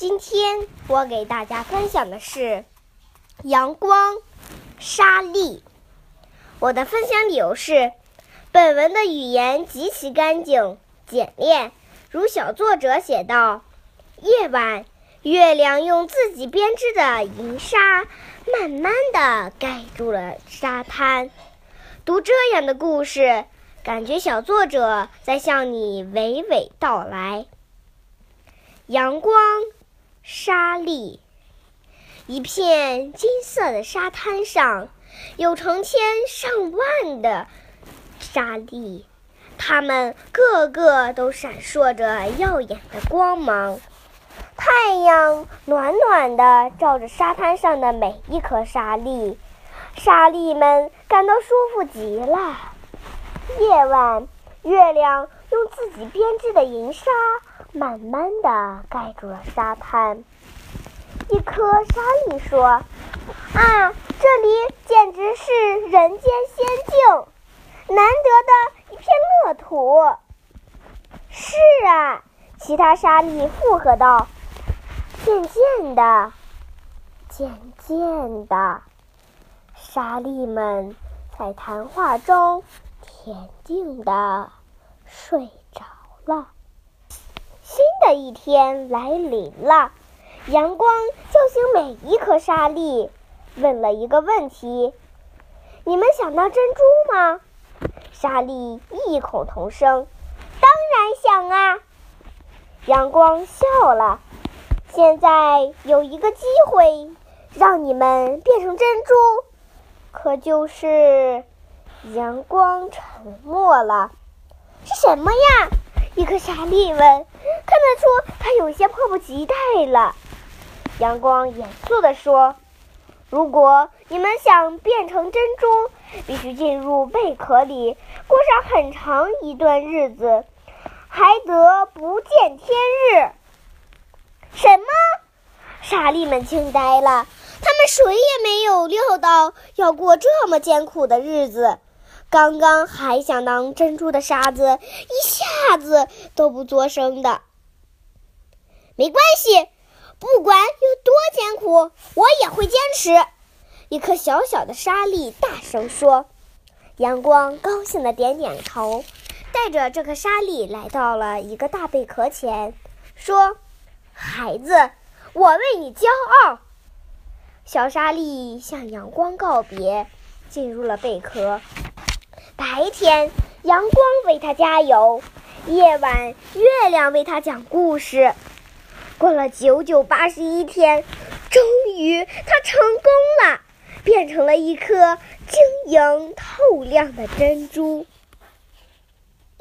今天我给大家分享的是阳光沙粒。我的分享理由是，本文的语言极其干净简练，如小作者写道：“夜晚，月亮用自己编织的银纱，慢慢的盖住了沙滩。”读这样的故事，感觉小作者在向你娓娓道来。阳光，沙粒，一片金色的沙滩上，有成千上万的沙粒，它们个个都闪烁着耀眼的光芒。太阳暖暖的照着沙滩上的每一颗沙粒，沙粒们感到舒服极了。夜晚，月亮用自己编织的银沙。慢慢的盖住了沙滩。一颗沙粒说：“啊，这里简直是人间仙境，难得的一片乐土。”是啊，其他沙粒附和道：“渐渐的，渐渐的，沙粒们在谈话中恬静的睡着了。”的一天来临了，阳光叫醒每一颗沙粒，问了一个问题：“你们想到珍珠吗？”沙粒异口同声：“当然想啊！”阳光笑了：“现在有一个机会，让你们变成珍珠，可就是……”阳光沉默了：“是什么呀？”一颗沙粒问：“看得出他有些迫不及待了。”阳光严肃地说：“如果你们想变成珍珠，必须进入贝壳里，过上很长一段日子，还得不见天日。”什么？沙粒们惊呆了，他们谁也没有料到要过这么艰苦的日子。刚刚还想当珍珠的沙子，一下子都不作声的。没关系，不管有多艰苦，我也会坚持。一颗小小的沙粒大声说：“阳光高兴的点点头，带着这颗沙粒来到了一个大贝壳前，说：‘孩子，我为你骄傲。’小沙粒向阳光告别，进入了贝壳。”白天，阳光为他加油；夜晚，月亮为他讲故事。过了九九八十一天，终于他成功了，变成了一颗晶莹透亮的珍珠。